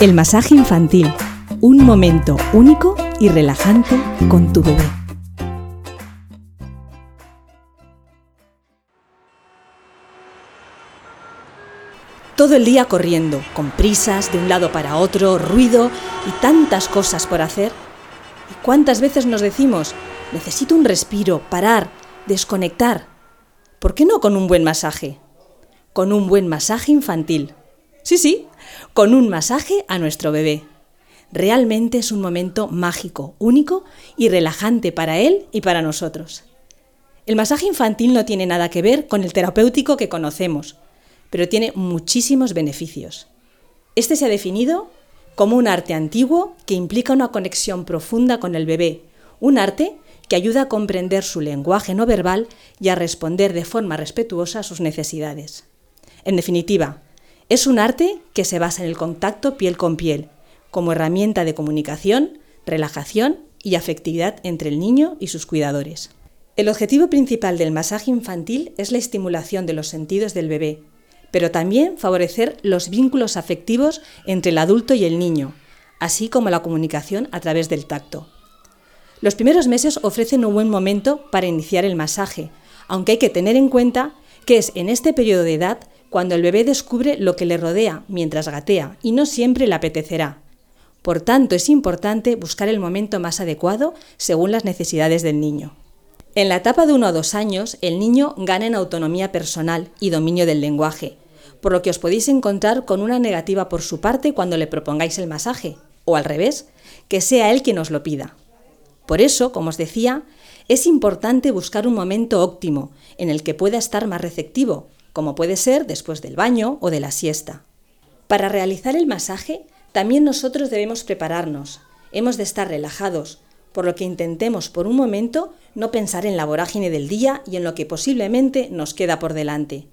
El masaje infantil, un momento único y relajante con tu bebé. Todo el día corriendo, con prisas de un lado para otro, ruido y tantas cosas por hacer. ¿Y cuántas veces nos decimos, necesito un respiro, parar, desconectar? ¿Por qué no con un buen masaje? Con un buen masaje infantil. Sí, sí, con un masaje a nuestro bebé. Realmente es un momento mágico, único y relajante para él y para nosotros. El masaje infantil no tiene nada que ver con el terapéutico que conocemos, pero tiene muchísimos beneficios. Este se ha definido como un arte antiguo que implica una conexión profunda con el bebé, un arte que ayuda a comprender su lenguaje no verbal y a responder de forma respetuosa a sus necesidades. En definitiva, es un arte que se basa en el contacto piel con piel, como herramienta de comunicación, relajación y afectividad entre el niño y sus cuidadores. El objetivo principal del masaje infantil es la estimulación de los sentidos del bebé, pero también favorecer los vínculos afectivos entre el adulto y el niño, así como la comunicación a través del tacto. Los primeros meses ofrecen un buen momento para iniciar el masaje, aunque hay que tener en cuenta que es en este periodo de edad cuando el bebé descubre lo que le rodea mientras gatea y no siempre le apetecerá. Por tanto, es importante buscar el momento más adecuado según las necesidades del niño. En la etapa de uno a dos años, el niño gana en autonomía personal y dominio del lenguaje, por lo que os podéis encontrar con una negativa por su parte cuando le propongáis el masaje, o al revés, que sea él quien os lo pida. Por eso, como os decía, es importante buscar un momento óptimo en el que pueda estar más receptivo, como puede ser después del baño o de la siesta. Para realizar el masaje, también nosotros debemos prepararnos. Hemos de estar relajados, por lo que intentemos por un momento no pensar en la vorágine del día y en lo que posiblemente nos queda por delante.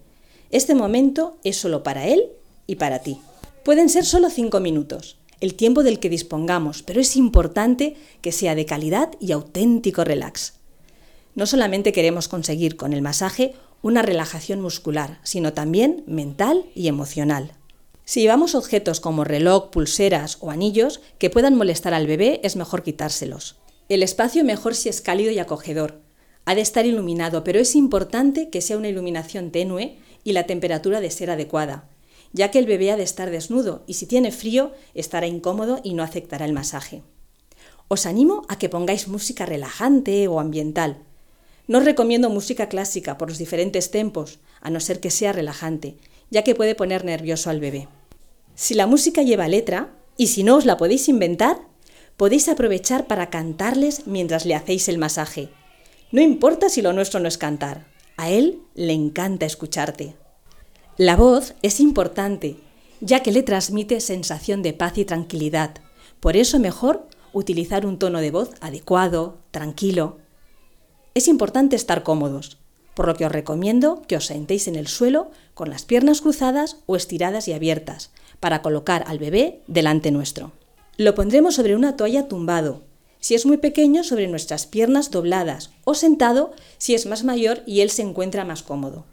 Este momento es solo para él y para ti. Pueden ser solo cinco minutos, el tiempo del que dispongamos, pero es importante que sea de calidad y auténtico relax. No solamente queremos conseguir con el masaje una relajación muscular, sino también mental y emocional. Si llevamos objetos como reloj, pulseras o anillos que puedan molestar al bebé, es mejor quitárselos. El espacio mejor si es cálido y acogedor. Ha de estar iluminado, pero es importante que sea una iluminación tenue y la temperatura de ser adecuada, ya que el bebé ha de estar desnudo y si tiene frío estará incómodo y no aceptará el masaje. Os animo a que pongáis música relajante o ambiental. No recomiendo música clásica por los diferentes tempos, a no ser que sea relajante, ya que puede poner nervioso al bebé. Si la música lleva letra, y si no os la podéis inventar, podéis aprovechar para cantarles mientras le hacéis el masaje. No importa si lo nuestro no es cantar, a él le encanta escucharte. La voz es importante, ya que le transmite sensación de paz y tranquilidad. Por eso mejor utilizar un tono de voz adecuado, tranquilo. Es importante estar cómodos, por lo que os recomiendo que os sentéis en el suelo con las piernas cruzadas o estiradas y abiertas, para colocar al bebé delante nuestro. Lo pondremos sobre una toalla tumbado, si es muy pequeño sobre nuestras piernas dobladas o sentado si es más mayor y él se encuentra más cómodo.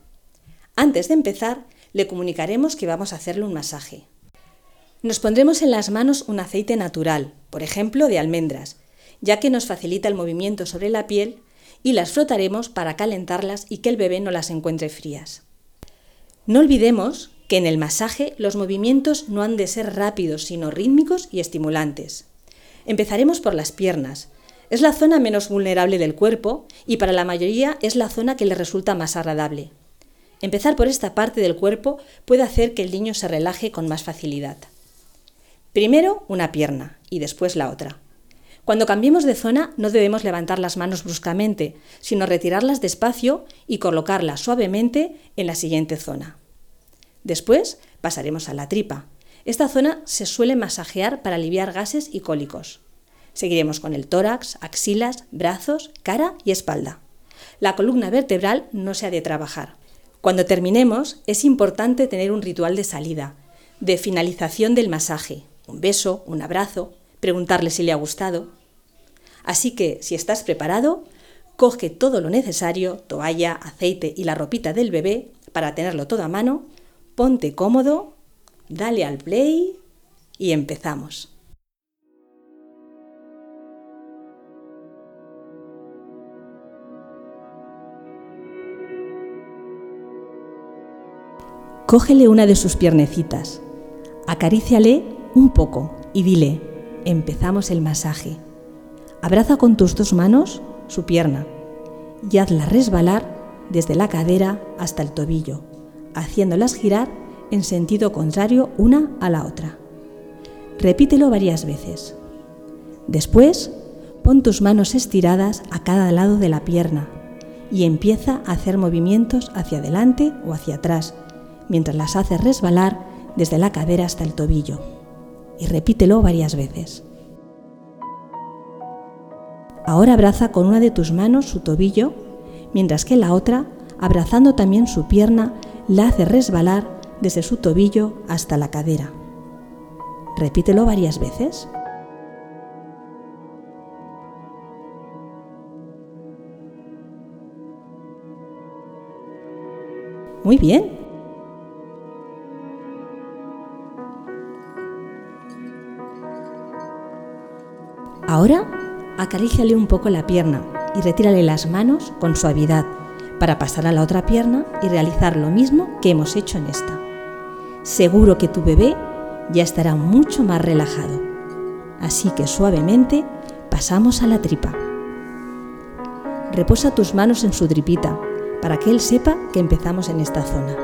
Antes de empezar, le comunicaremos que vamos a hacerle un masaje. Nos pondremos en las manos un aceite natural, por ejemplo de almendras, ya que nos facilita el movimiento sobre la piel y las frotaremos para calentarlas y que el bebé no las encuentre frías. No olvidemos que en el masaje los movimientos no han de ser rápidos, sino rítmicos y estimulantes. Empezaremos por las piernas. Es la zona menos vulnerable del cuerpo y para la mayoría es la zona que le resulta más agradable. Empezar por esta parte del cuerpo puede hacer que el niño se relaje con más facilidad. Primero una pierna y después la otra. Cuando cambiemos de zona no debemos levantar las manos bruscamente, sino retirarlas despacio y colocarlas suavemente en la siguiente zona. Después pasaremos a la tripa, esta zona se suele masajear para aliviar gases y cólicos. Seguiremos con el tórax, axilas, brazos, cara y espalda. La columna vertebral no se ha de trabajar. Cuando terminemos, es importante tener un ritual de salida, de finalización del masaje, un beso, un abrazo, preguntarle si le ha gustado. Así que, si estás preparado, coge todo lo necesario, toalla, aceite y la ropita del bebé, para tenerlo todo a mano, ponte cómodo dale al play Y empezamos. Cógele una de sus piernecitas, acaríciale un poco y dile, empezamos el masaje. Abraza con tus dos manos su pierna y hazla resbalar desde la cadera hasta el tobillo, haciéndolas girar en sentido contrario una a la otra. Repítelo varias veces. Después, pon tus manos estiradas a cada lado de la pierna y empieza a hacer movimientos hacia adelante o hacia atrás mientras las haces resbalar desde la cadera hasta el tobillo. Y repítelo varias veces. Ahora abraza con una de tus manos su tobillo, mientras que la otra, abrazando también su pierna, la hace resbalar desde su tobillo hasta la cadera. Repítelo varias veces. Muy bien, Ahora acaríciale un poco la pierna y retírale las manos con suavidad para pasar a la otra pierna y realizar lo mismo que hemos hecho en esta. Seguro que tu bebé ya estará mucho más relajado. Así que suavemente pasamos a la tripa. Reposa tus manos en su tripita para que él sepa que empezamos en esta zona.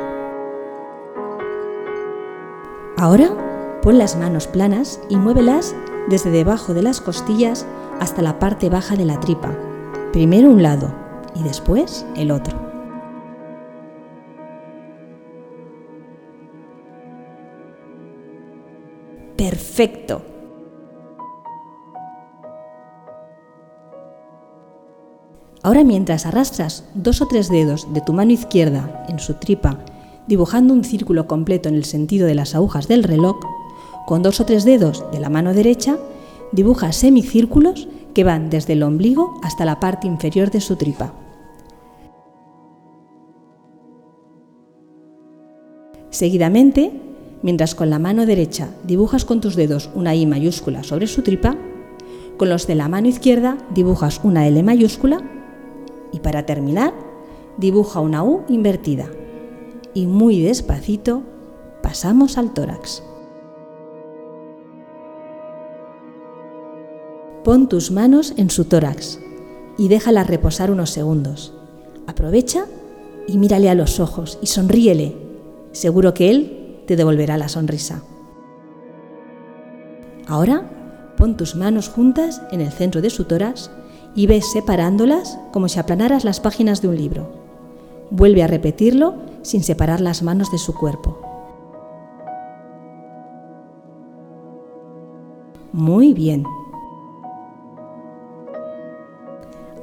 Ahora pon las manos planas y muévelas desde debajo de las costillas hasta la parte baja de la tripa, primero un lado y después el otro. Perfecto. Ahora mientras arrastras dos o tres dedos de tu mano izquierda en su tripa, dibujando un círculo completo en el sentido de las agujas del reloj, con dos o tres dedos de la mano derecha, dibuja semicírculos que van desde el ombligo hasta la parte inferior de su tripa. Seguidamente, mientras con la mano derecha dibujas con tus dedos una I mayúscula sobre su tripa, con los de la mano izquierda dibujas una L mayúscula y para terminar dibuja una U invertida. Y muy despacito pasamos al tórax. Pon tus manos en su tórax y déjala reposar unos segundos. Aprovecha y mírale a los ojos y sonríele. Seguro que él te devolverá la sonrisa. Ahora pon tus manos juntas en el centro de su tórax y ves separándolas como si aplanaras las páginas de un libro. Vuelve a repetirlo sin separar las manos de su cuerpo. Muy bien.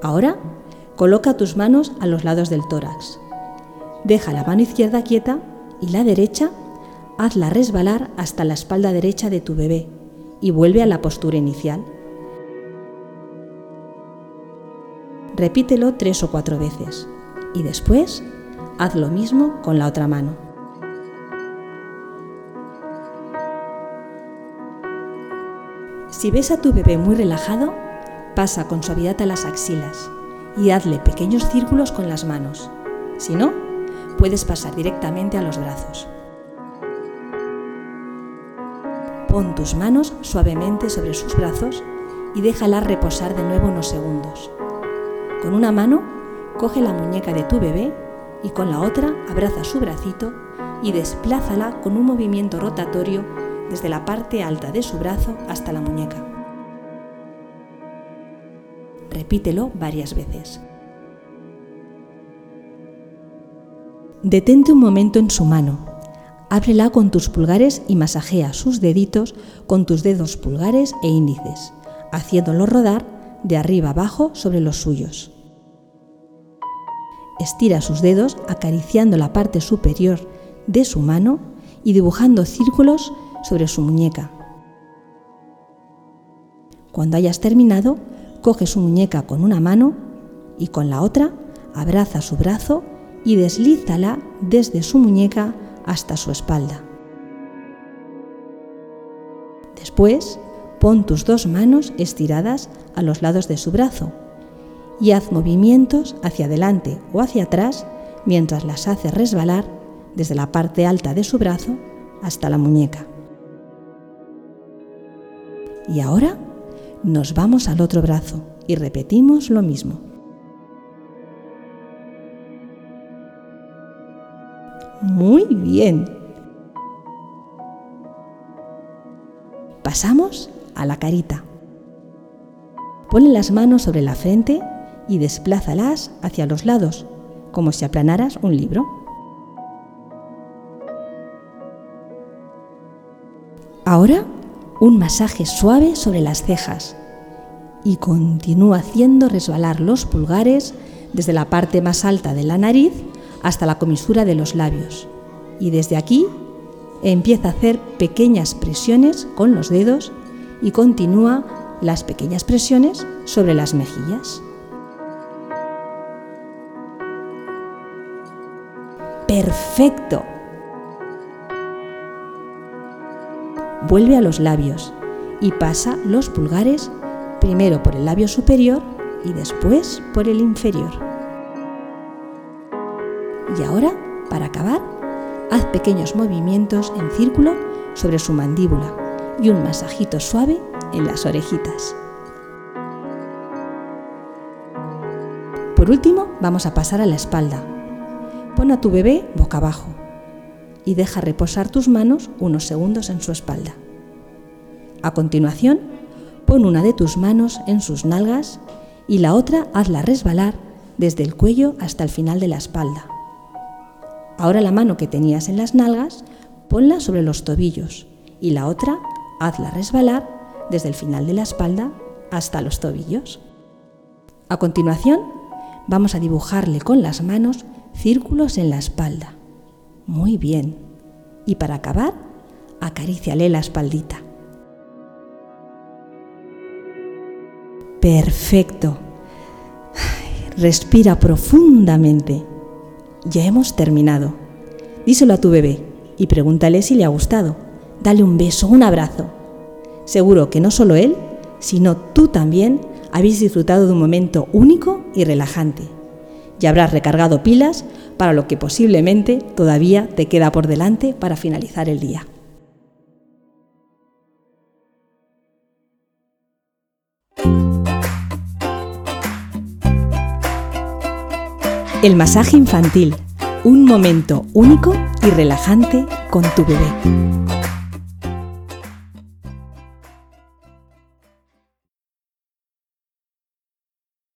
Ahora, coloca tus manos a los lados del tórax. Deja la mano izquierda quieta y la derecha hazla resbalar hasta la espalda derecha de tu bebé y vuelve a la postura inicial. Repítelo tres o cuatro veces y después haz lo mismo con la otra mano. Si ves a tu bebé muy relajado, Pasa con suavidad a las axilas y hazle pequeños círculos con las manos. Si no, puedes pasar directamente a los brazos. Pon tus manos suavemente sobre sus brazos y déjala reposar de nuevo unos segundos. Con una mano, coge la muñeca de tu bebé y con la otra abraza su bracito y desplázala con un movimiento rotatorio desde la parte alta de su brazo hasta la muñeca. Repítelo varias veces. Detente un momento en su mano. Ábrela con tus pulgares y masajea sus deditos con tus dedos pulgares e índices, haciéndolo rodar de arriba abajo sobre los suyos. Estira sus dedos acariciando la parte superior de su mano y dibujando círculos sobre su muñeca. Cuando hayas terminado, coge su muñeca con una mano y con la otra abraza su brazo y deslízala desde su muñeca hasta su espalda. Después, pon tus dos manos estiradas a los lados de su brazo y haz movimientos hacia adelante o hacia atrás mientras las haces resbalar desde la parte alta de su brazo hasta la muñeca. Y ahora nos vamos al otro brazo y repetimos lo mismo. Muy bien. Pasamos a la carita. Ponle las manos sobre la frente y desplázalas hacia los lados, como si aplanaras un libro. Ahora un masaje suave sobre las cejas y continúa haciendo resbalar los pulgares desde la parte más alta de la nariz hasta la comisura de los labios. Y desde aquí empieza a hacer pequeñas presiones con los dedos y continúa las pequeñas presiones sobre las mejillas. Perfecto. Vuelve a los labios y pasa los pulgares primero por el labio superior y después por el inferior. Y ahora, para acabar, haz pequeños movimientos en círculo sobre su mandíbula y un masajito suave en las orejitas. Por último, vamos a pasar a la espalda. Pon a tu bebé boca abajo y deja reposar tus manos unos segundos en su espalda. A continuación, pon una de tus manos en sus nalgas y la otra hazla resbalar desde el cuello hasta el final de la espalda. Ahora la mano que tenías en las nalgas, ponla sobre los tobillos y la otra hazla resbalar desde el final de la espalda hasta los tobillos. A continuación, vamos a dibujarle con las manos círculos en la espalda. Muy bien. Y para acabar, acaríciale la espaldita. Perfecto. Respira profundamente. Ya hemos terminado. Díselo a tu bebé y pregúntale si le ha gustado. Dale un beso, un abrazo. Seguro que no solo él, sino tú también habéis disfrutado de un momento único y relajante. Ya habrás recargado pilas para lo que posiblemente todavía te queda por delante para finalizar el día. El masaje infantil, un momento único y relajante con tu bebé.